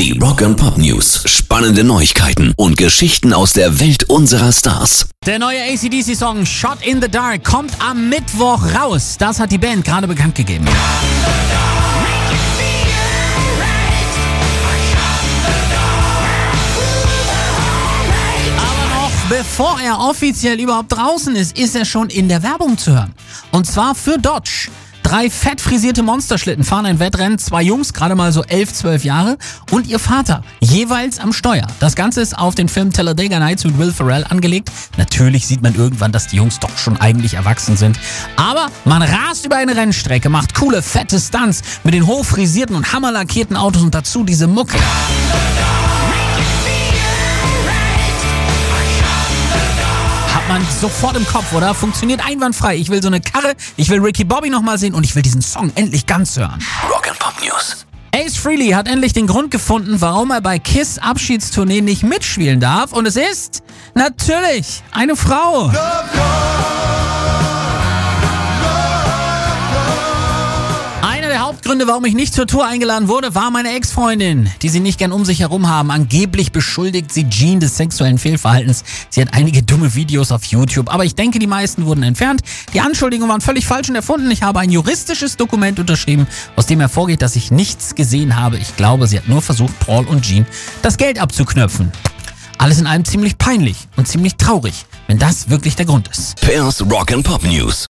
Die Rock and Pop News. Spannende Neuigkeiten und Geschichten aus der Welt unserer Stars. Der neue ACDC-Song Shot in the Dark kommt am Mittwoch raus. Das hat die Band gerade bekannt gegeben. Aber noch bevor er offiziell überhaupt draußen ist, ist er schon in der Werbung zu hören. Und zwar für Dodge. Drei fett frisierte Monsterschlitten fahren ein Wettrennen, zwei Jungs, gerade mal so elf, zwölf Jahre, und ihr Vater, jeweils am Steuer. Das Ganze ist auf den Film Talladega Nights mit Will Ferrell angelegt. Natürlich sieht man irgendwann, dass die Jungs doch schon eigentlich erwachsen sind. Aber man rast über eine Rennstrecke, macht coole, fette Stunts mit den hochfrisierten und hammerlackierten Autos und dazu diese Mucke. Man sofort im Kopf, oder? Funktioniert einwandfrei. Ich will so eine Karre, ich will Ricky Bobby nochmal sehen und ich will diesen Song endlich ganz hören. Rock and Pop News. Ace Frehley hat endlich den Grund gefunden, warum er bei Kiss Abschiedstournee nicht mitspielen darf. Und es ist natürlich eine Frau. Der Hauptgründe, warum ich nicht zur Tour eingeladen wurde, war meine Ex-Freundin, die sie nicht gern um sich herum haben. Angeblich beschuldigt sie Jean des sexuellen Fehlverhaltens. Sie hat einige dumme Videos auf YouTube, aber ich denke, die meisten wurden entfernt. Die Anschuldigungen waren völlig falsch und erfunden. Ich habe ein juristisches Dokument unterschrieben, aus dem hervorgeht, dass ich nichts gesehen habe. Ich glaube, sie hat nur versucht, Paul und Jean das Geld abzuknöpfen. Alles in allem ziemlich peinlich und ziemlich traurig, wenn das wirklich der Grund ist. Pairs Rock and Pop News.